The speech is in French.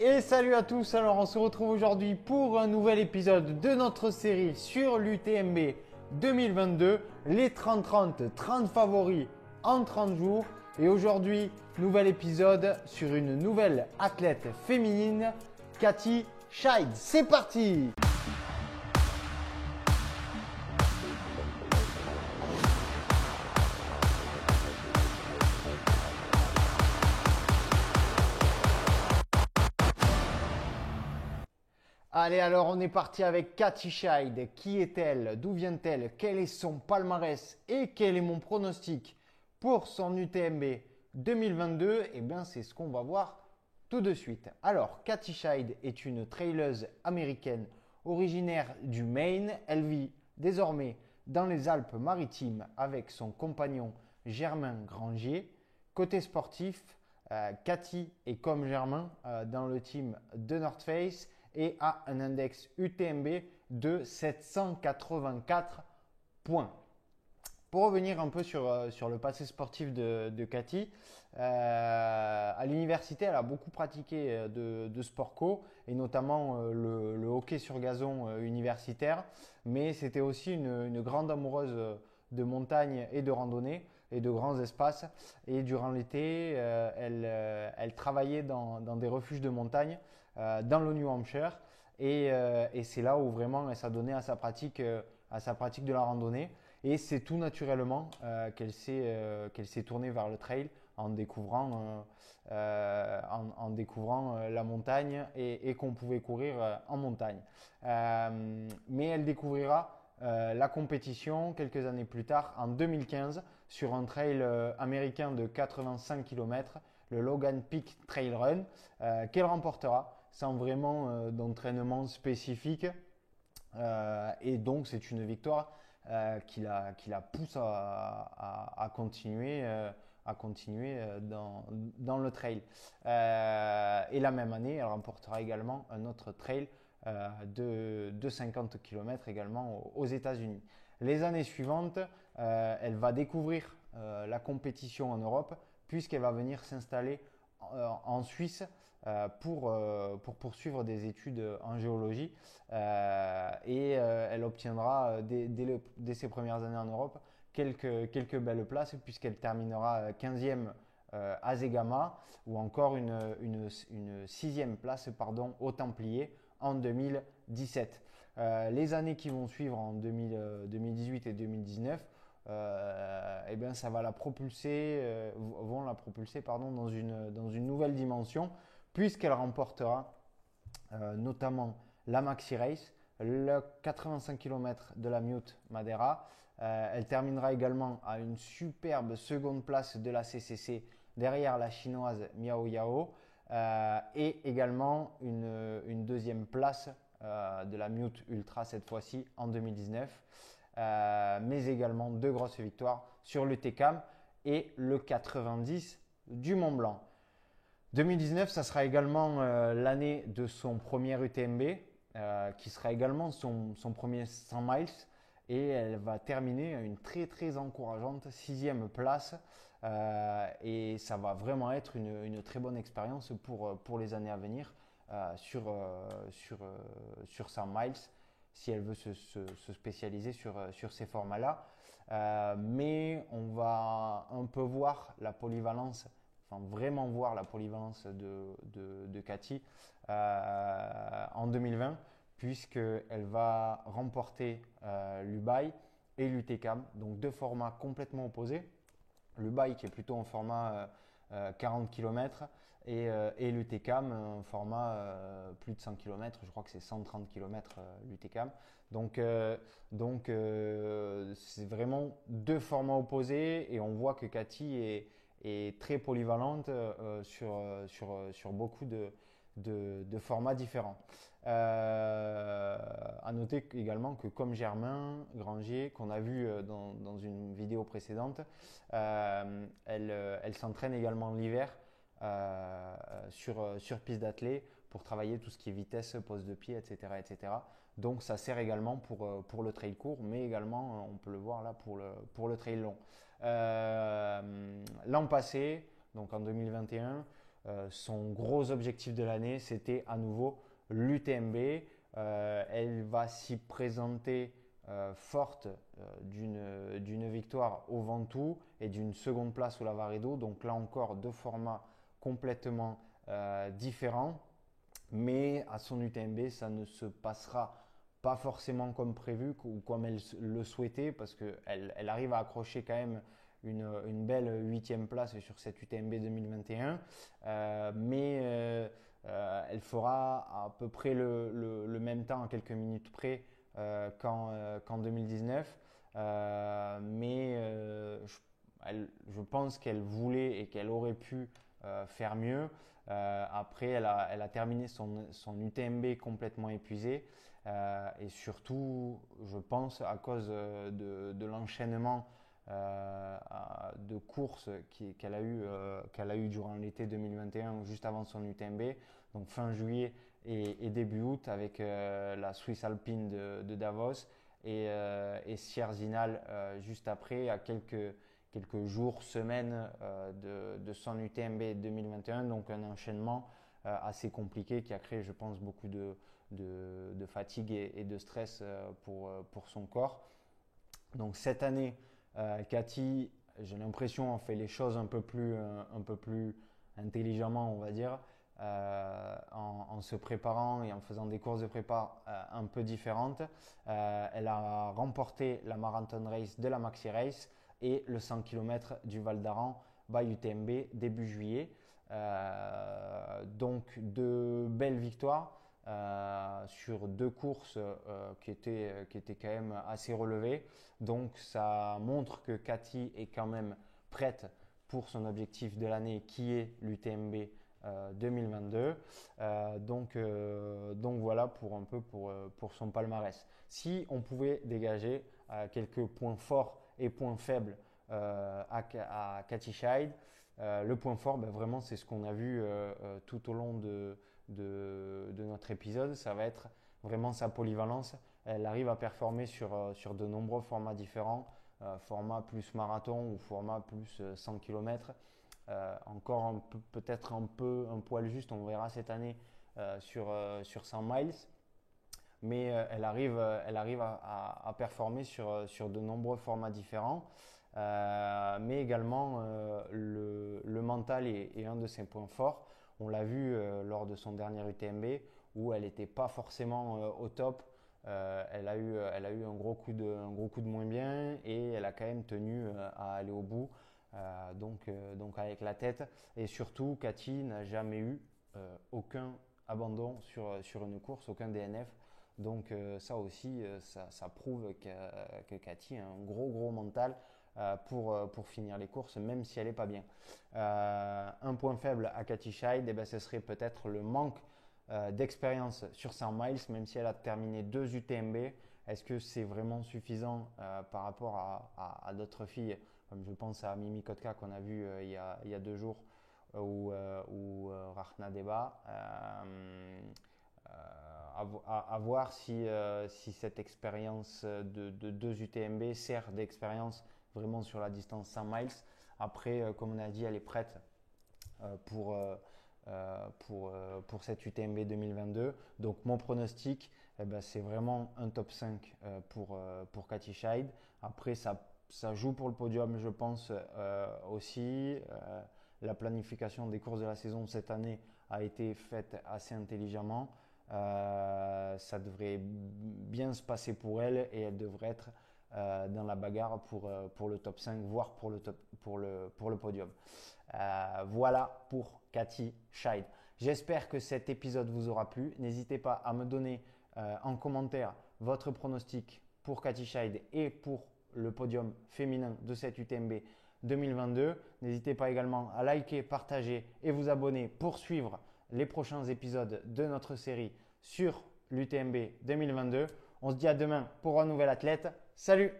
Et salut à tous, alors on se retrouve aujourd'hui pour un nouvel épisode de notre série sur l'UTMB 2022, les 30-30, 30 favoris en 30 jours. Et aujourd'hui, nouvel épisode sur une nouvelle athlète féminine, Cathy Scheid. C'est parti Allez, alors on est parti avec Cathy Scheid. Qui est-elle? D'où vient-elle? Quel est son palmarès? Et quel est mon pronostic pour son UTMB 2022 Eh bien, c'est ce qu'on va voir tout de suite. Alors, Cathy Scheid est une traileuse américaine originaire du Maine. Elle vit désormais dans les Alpes-Maritimes avec son compagnon Germain Grangier. Côté sportif, euh, Cathy est comme Germain euh, dans le team de North Face et a un index UTMB de 784 points. Pour revenir un peu sur, euh, sur le passé sportif de, Cathy, euh, à l'université, elle a beaucoup pratiqué euh, de, sport co et notamment le, le, hockey sur gazon universitaire, mais c'était aussi une, une, grande amoureuse de montagne et de randonnée et de grands espaces. Et durant l'été, elle, elle, travaillait dans, dans, des refuges de montagne dans le New Hampshire et, et c'est là où vraiment elle donnée à sa pratique, à sa pratique de la randonnée. Et c'est tout naturellement euh, qu'elle s'est euh, s'est tournée vers le trail en découvrant euh, en, découvrant la montagne et qu'on pouvait courir en montagne. mais elle découvrira la compétition quelques années plus tard, en 2015, sur un trail américain de 85 km, le Logan Peak Trail Run, qu'elle remportera sans vraiment d'entraînement spécifique. et donc c'est une victoire euh, qui, la, pousse à, continuer, euh, à continuer euh, dans, le trail. et la même année, elle remportera également un autre trail de, de 50 km également aux États-Unis. Les années suivantes, elle va découvrir la compétition en Europe puisqu'elle va venir s'installer en Suisse euh, pour, euh, pour poursuivre des études en géologie euh, et elle obtiendra dès, ses premières années en Europe quelques, belles places puisqu'elle terminera 15e à Zegama ou encore une, une, une, sixième place pardon, au Templier en 2017. les années qui vont suivre en 2000, 2018 et 2019 euh, eh bien, ça va la propulser, euh, vont la propulser pardon, dans une nouvelle dimension puisqu'elle remportera euh, notamment la Maxi Race, le 85 km de la Mute Madeira. Euh, elle terminera également à une superbe seconde place de la CCC derrière la chinoise Miao Yao euh, et également une, deuxième place de la Mute Ultra cette fois-ci en 2019. mais également deux grosses victoires sur le TECAM et le 90 du Mont Blanc. 2019, ça sera également euh, l'année de son premier UTMB, euh, qui sera également son, son, premier 100 miles. Et elle va terminer à une très très encourageante sixième place. Euh, et ça va vraiment être une, une très bonne expérience pour, pour les années à venir sur, sur, sur 100 miles, si elle veut se, se, se spécialiser sur, sur ces formats-là. mais on va un peu voir la polyvalence enfin, vraiment voir la polyvalence de, de, de Cathy euh, en 2020, puisqu'elle va remporter euh, l'UBAI et l'UTCAM, donc deux formats complètement opposés. L'UBAI qui est plutôt en format euh, 40 km et, euh, et l'UTCAM un format euh, plus de 100 km, je crois que c'est 130 km l'UTCAM. Donc, donc c'est vraiment deux formats opposés et on voit que Cathy est, est très polyvalente euh, sur, euh, sur, euh, sur beaucoup de, de, formats différents. Euh, à noter également que comme Germain Granger, qu'on a vu dans, dans, une vidéo précédente, elle, elle s'entraîne également l'hiver sur, sur piste d'athlée pour travailler tout ce qui est vitesse, pose de pied, etc., etc. Donc ça sert également pour, pour le trail court, mais également, on peut le voir là, pour le, pour le trail long. Euh, L'an passé, donc en 2021, son gros objectif de l'année, c'était à nouveau l'UTMB. elle va s'y présenter forte d'une victoire au Ventoux et d'une seconde place au Lavaredo. Donc là encore, deux formats complètement différents. Mais à son UTMB, ça ne se passera pas forcément comme prévu ou comme elle le souhaitait parce qu'elle elle arrive à accrocher quand même une, une belle huitième place sur cette UTMB 2021. Euh, mais euh, euh, elle fera à peu près le, même temps, à quelques minutes près, qu'en 2019. mais je, pense qu'elle voulait et qu'elle aurait pu faire mieux. après, elle a, terminé son, UTMB complètement épuisée. Euh, et surtout, je pense, à cause euh, de, l'enchaînement euh, de courses qu'elle a, eu, durant l'été 2021, juste avant son UTMB, donc fin juillet et, début août, avec la Swiss Alpine de, Davos et, et Sierzinal juste après, à quelques, quelques jours, semaines de, de, son UTMB 2021, donc un enchaînement assez compliqué qui a créé, je pense, beaucoup de, de, fatigue et, de stress euh, pour, euh, pour son corps. Donc cette année, euh, Cathy, j'ai l'impression, a fait les choses un peu plus, un peu plus intelligemment, on va dire, en, se préparant et en faisant des courses de prépa un peu différentes. elle a remporté la Marathon Race de la Maxi Race et le 100 km du Val d'Aran by UTMB début juillet. donc de belles victoires. Euh, sur deux courses euh, qui, étaient, qui étaient quand même assez relevées. Donc ça montre que Cathy est quand même prête pour son objectif de l'année qui est l'UTMB 2022. Euh, donc, donc voilà pour un peu pour, pour son palmarès. Si on pouvait dégager quelques points forts et points faibles à, à Cathy Scheid, le point fort, ben vraiment, c'est ce qu'on a vu tout au long de, notre épisode, ça va être vraiment sa polyvalence. Elle arrive à performer sur, euh, de nombreux formats différents, euh, format plus marathon ou format plus 100 euh, km. encore peut-être un peu un poil juste, on verra cette année sur, sur 100 miles. Mais elle arrive, elle arrive à, performer sur, sur de nombreux formats différents. mais également le, mental est, un de ses points forts. On l'a vu euh, lors de son dernier UTMB où elle n'était pas forcément euh, au top. Euh, elle, a eu, elle a eu un gros, coup de, un gros coup de moins bien et elle a quand même tenu à aller au bout. donc, donc avec la tête. Et surtout, Cathy n'a jamais eu aucun abandon sur, sur une course, aucun DNF. Donc ça aussi, ça, prouve que, Cathy a un gros gros mental euh, pour, euh, pour finir les courses, même si elle n'est pas bien. Euh, un point faible à Cathy Scheid, eh ben, ce serait peut-être le manque d'expérience sur 100 miles, même si elle a terminé deux UTMB. Est-ce que c'est vraiment suffisant par rapport à, d'autres filles, comme je pense à Mimi Kotka qu'on a vu il, y a, deux jours, ou, ou Rachna Deba à, voir si, si cette expérience de, de, deux UTMB sert d'expérience vraiment sur la distance 100 miles. Après, euh, comme on a dit, elle est prête euh, pour, euh, pour, pour cette UTMB 2022. Donc mon pronostic, eh ben, c'est vraiment un top 5 pour, pour Cathy Scheid. Après, ça, ça joue pour le podium, je pense aussi. la planification des courses de la saison cette année a été faite assez intelligemment. Ça devrait bien se passer pour elle et elle devrait être euh, dans la bagarre pour, euh, pour le top 5, voire pour le, top, pour le, pour le podium. Euh, voilà pour Cathy Scheid. J'espère que cet épisode vous aura plu. N'hésitez pas à me donner en commentaire votre pronostic pour Cathy Scheid et pour le podium féminin de cette UTMB 2022. N'hésitez pas également à liker, partager et vous abonner pour suivre les prochains épisodes de notre série sur l'UTMB 2022. On se dit à demain pour un nouvel athlète. Salut